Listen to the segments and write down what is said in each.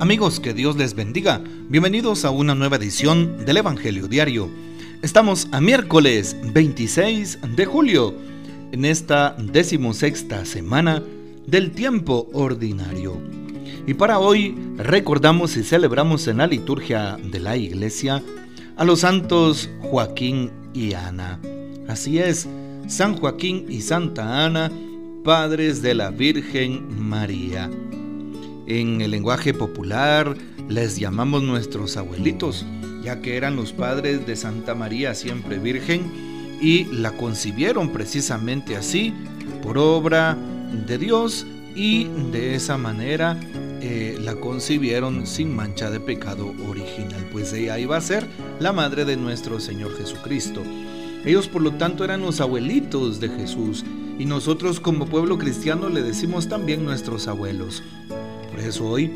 Amigos, que Dios les bendiga. Bienvenidos a una nueva edición del Evangelio Diario. Estamos a miércoles 26 de julio, en esta decimosexta semana del tiempo ordinario. Y para hoy recordamos y celebramos en la liturgia de la iglesia a los santos Joaquín y Ana. Así es, San Joaquín y Santa Ana, padres de la Virgen María. En el lenguaje popular les llamamos nuestros abuelitos, ya que eran los padres de Santa María siempre Virgen y la concibieron precisamente así, por obra de Dios y de esa manera eh, la concibieron sin mancha de pecado original, pues ella iba a ser la madre de nuestro Señor Jesucristo. Ellos por lo tanto eran los abuelitos de Jesús y nosotros como pueblo cristiano le decimos también nuestros abuelos. Por eso hoy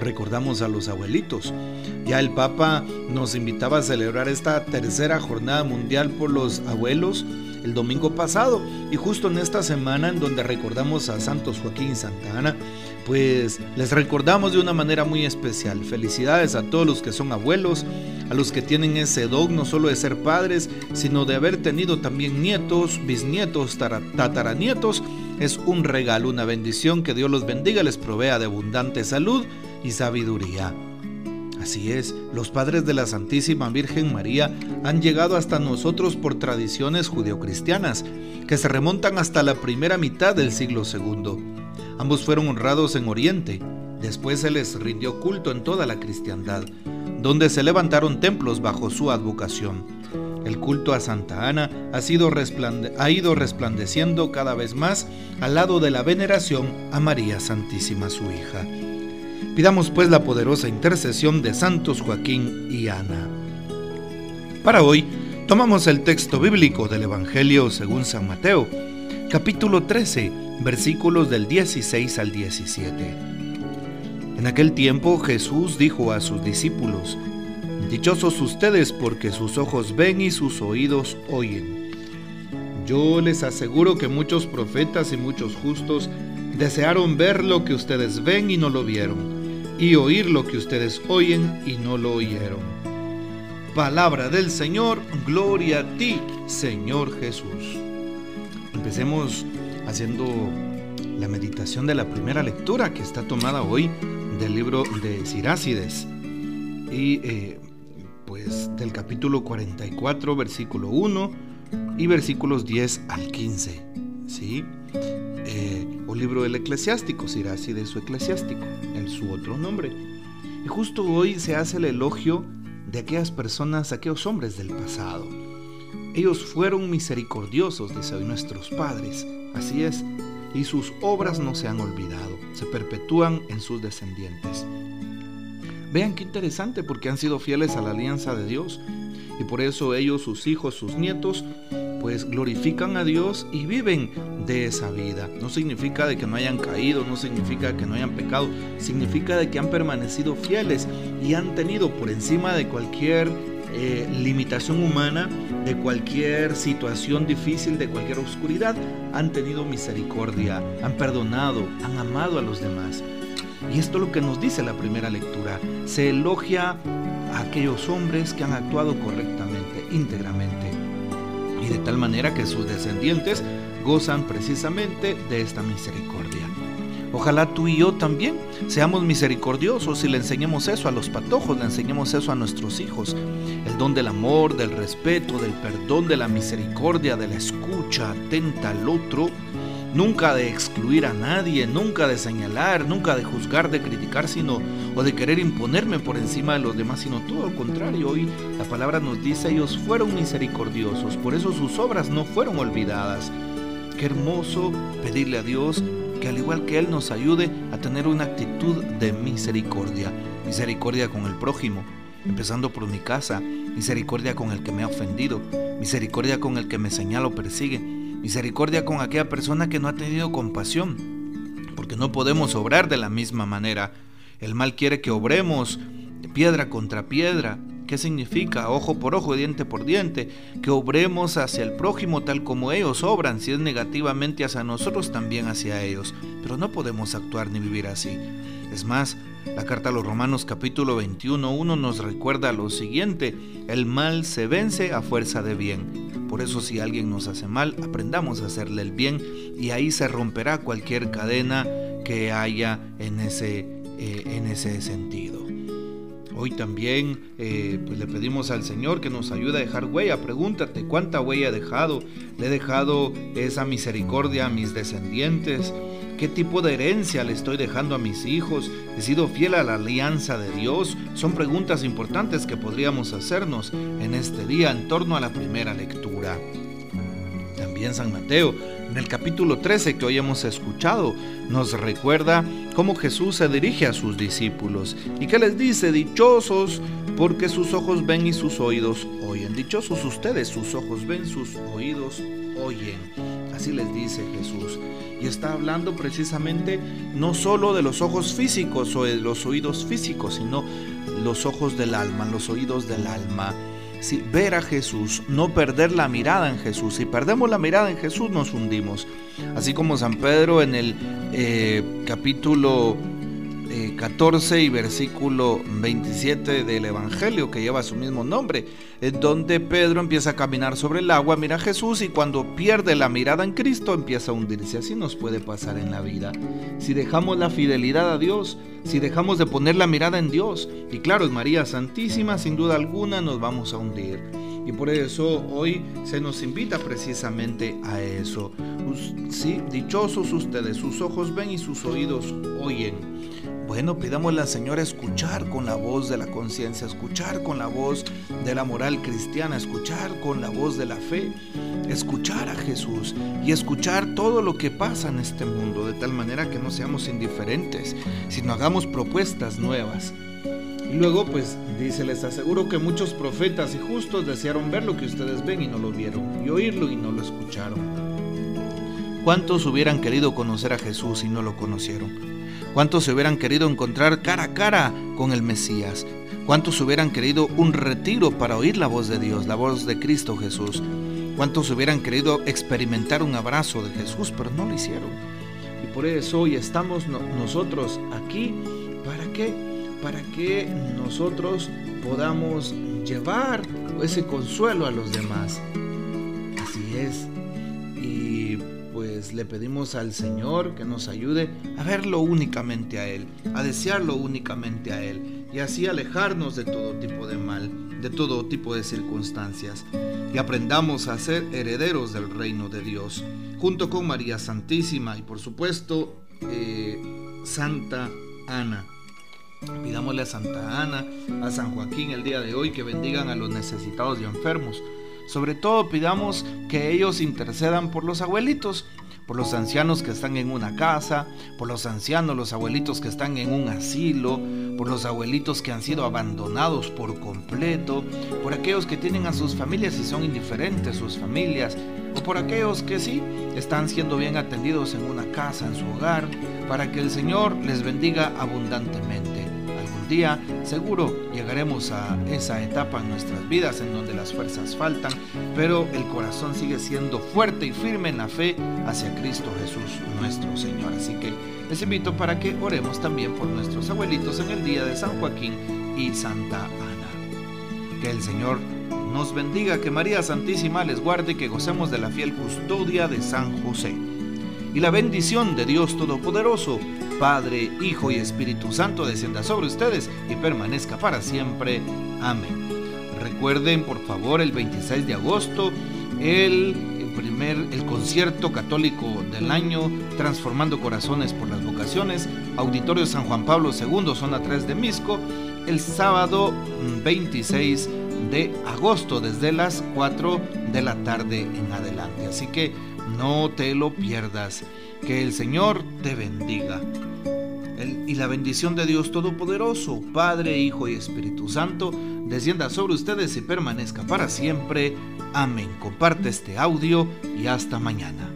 recordamos a los abuelitos. Ya el Papa nos invitaba a celebrar esta tercera jornada mundial por los abuelos el domingo pasado y justo en esta semana en donde recordamos a Santos Joaquín y Santa Ana, pues les recordamos de una manera muy especial. Felicidades a todos los que son abuelos, a los que tienen ese don no solo de ser padres, sino de haber tenido también nietos, bisnietos, tataranietos es un regalo, una bendición que Dios los bendiga, les provea de abundante salud y sabiduría. Así es, los padres de la Santísima Virgen María han llegado hasta nosotros por tradiciones judeocristianas que se remontan hasta la primera mitad del siglo II. Ambos fueron honrados en Oriente, después se les rindió culto en toda la cristiandad, donde se levantaron templos bajo su advocación. El culto a Santa Ana ha, ido resplandeciendo cada vez más al lado de la veneración a María Santísima su hija. Pidamos pues la poderosa intercesión de Santos Joaquín y Ana. Para hoy tomamos el texto bíblico del Evangelio según San Mateo, capítulo 13, versículos del 16 al 17. En aquel tiempo Jesús dijo a sus discípulos, Dichosos ustedes porque sus ojos ven y sus oídos oyen. Yo les aseguro que muchos profetas y muchos justos desearon ver lo que ustedes ven y no lo vieron, y oír lo que ustedes oyen y no lo oyeron. Palabra del Señor, gloria a ti, Señor Jesús. Empecemos haciendo la meditación de la primera lectura que está tomada hoy del libro de Sirácides. Y eh, pues del capítulo 44, versículo 1 y versículos 10 al 15. ¿Sí? Eh, o libro del eclesiástico, así de su eclesiástico, en su otro nombre. Y justo hoy se hace el elogio de aquellas personas, aquellos hombres del pasado. Ellos fueron misericordiosos, dice hoy nuestros padres, así es, y sus obras no se han olvidado, se perpetúan en sus descendientes. Vean qué interesante porque han sido fieles a la alianza de Dios y por eso ellos, sus hijos, sus nietos, pues glorifican a Dios y viven de esa vida. No significa de que no hayan caído, no significa que no hayan pecado, significa de que han permanecido fieles y han tenido por encima de cualquier eh, limitación humana, de cualquier situación difícil, de cualquier oscuridad, han tenido misericordia, han perdonado, han amado a los demás. Y esto es lo que nos dice la primera lectura. Se elogia a aquellos hombres que han actuado correctamente, íntegramente. Y de tal manera que sus descendientes gozan precisamente de esta misericordia. Ojalá tú y yo también seamos misericordiosos y le enseñemos eso a los patojos, le enseñemos eso a nuestros hijos. El don del amor, del respeto, del perdón, de la misericordia, de la escucha atenta al otro nunca de excluir a nadie, nunca de señalar, nunca de juzgar, de criticar, sino o de querer imponerme por encima de los demás, sino todo lo contrario. Hoy la palabra nos dice, ellos fueron misericordiosos, por eso sus obras no fueron olvidadas. Qué hermoso pedirle a Dios que al igual que Él nos ayude a tener una actitud de misericordia, misericordia con el prójimo, empezando por mi casa, misericordia con el que me ha ofendido, misericordia con el que me señala o persigue, Misericordia con aquella persona que no ha tenido compasión, porque no podemos obrar de la misma manera. El mal quiere que obremos piedra contra piedra. ¿Qué significa? Ojo por ojo, diente por diente. Que obremos hacia el prójimo tal como ellos obran. Si es negativamente hacia nosotros, también hacia ellos. Pero no podemos actuar ni vivir así. Es más, La carta a los Romanos capítulo 21.1 nos recuerda lo siguiente, el mal se vence a fuerza de bien. Por eso si alguien nos hace mal, aprendamos a hacerle el bien y ahí se romperá cualquier cadena que haya en ese, eh, en ese sentido. Hoy también eh, pues le pedimos al Señor que nos ayude a dejar huella. Pregúntate cuánta huella he dejado. Le he dejado esa misericordia a mis descendientes. ¿Qué tipo de herencia le estoy dejando a mis hijos? ¿He sido fiel a la alianza de Dios? Son preguntas importantes que podríamos hacernos en este día en torno a la primera lectura. También San Mateo en el capítulo 13 que hoy hemos escuchado, nos recuerda cómo Jesús se dirige a sus discípulos y que les dice, dichosos porque sus ojos ven y sus oídos oyen. Dichosos ustedes, sus ojos ven, sus oídos oyen. Así les dice Jesús. Y está hablando precisamente no solo de los ojos físicos o de los oídos físicos, sino los ojos del alma, los oídos del alma ver a Jesús, no perder la mirada en Jesús. Si perdemos la mirada en Jesús nos hundimos. Así como San Pedro en el eh, capítulo 14 y versículo 27 del Evangelio que lleva su mismo nombre, en donde Pedro empieza a caminar sobre el agua, mira a Jesús y cuando pierde la mirada en Cristo empieza a hundirse. Así nos puede pasar en la vida. Si dejamos la fidelidad a Dios, si dejamos de poner la mirada en Dios, y claro, es María Santísima, sin duda alguna nos vamos a hundir. Y por eso hoy se nos invita precisamente a eso. Sí, dichosos ustedes, sus ojos ven y sus oídos oyen bueno, pidámosle al Señor escuchar con la voz de la conciencia, escuchar con la voz de la moral cristiana, escuchar con la voz de la fe, escuchar a Jesús y escuchar todo lo que pasa en este mundo, de tal manera que no seamos indiferentes, sino hagamos propuestas nuevas. Y luego, pues, dice, les aseguro que muchos profetas y justos desearon ver lo que ustedes ven y no lo vieron, y oírlo y no lo escucharon. ¿Cuántos hubieran querido conocer a Jesús y no lo conocieron? ¿Cuántos se hubieran querido encontrar cara a cara con el Mesías? ¿Cuántos hubieran querido un retiro para oír la voz de Dios, la voz de Cristo Jesús? ¿Cuántos hubieran querido experimentar un abrazo de Jesús, pero no lo hicieron? Y por eso hoy estamos nosotros aquí. ¿Para qué? Para que nosotros podamos llevar ese consuelo a los demás. Así es pues le pedimos al Señor que nos ayude a verlo únicamente a Él, a desearlo únicamente a Él y así alejarnos de todo tipo de mal, de todo tipo de circunstancias y aprendamos a ser herederos del reino de Dios, junto con María Santísima y por supuesto eh, Santa Ana. Pidámosle a Santa Ana, a San Joaquín el día de hoy que bendigan a los necesitados y enfermos. Sobre todo pidamos que ellos intercedan por los abuelitos, por los ancianos que están en una casa, por los ancianos, los abuelitos que están en un asilo, por los abuelitos que han sido abandonados por completo, por aquellos que tienen a sus familias y son indiferentes sus familias, o por aquellos que sí están siendo bien atendidos en una casa, en su hogar, para que el Señor les bendiga abundantemente día seguro llegaremos a esa etapa en nuestras vidas en donde las fuerzas faltan, pero el corazón sigue siendo fuerte y firme en la fe hacia Cristo Jesús nuestro Señor. Así que les invito para que oremos también por nuestros abuelitos en el día de San Joaquín y Santa Ana. Que el Señor nos bendiga, que María Santísima les guarde y que gocemos de la fiel custodia de San José. Y la bendición de Dios Todopoderoso, Padre, Hijo y Espíritu Santo descienda sobre ustedes y permanezca para siempre. Amén. Recuerden, por favor, el 26 de agosto, el primer el concierto católico del año Transformando Corazones por las Vocaciones, Auditorio San Juan Pablo II, zona 3 de Misco, el sábado 26 de agosto desde las 4 de la tarde en adelante. Así que no te lo pierdas. Que el Señor te bendiga. y la bendición de Dios Todopoderoso, Padre, Hijo y Espíritu Santo, descienda sobre ustedes y permanezca para siempre. Amén. Comparte este audio y hasta mañana.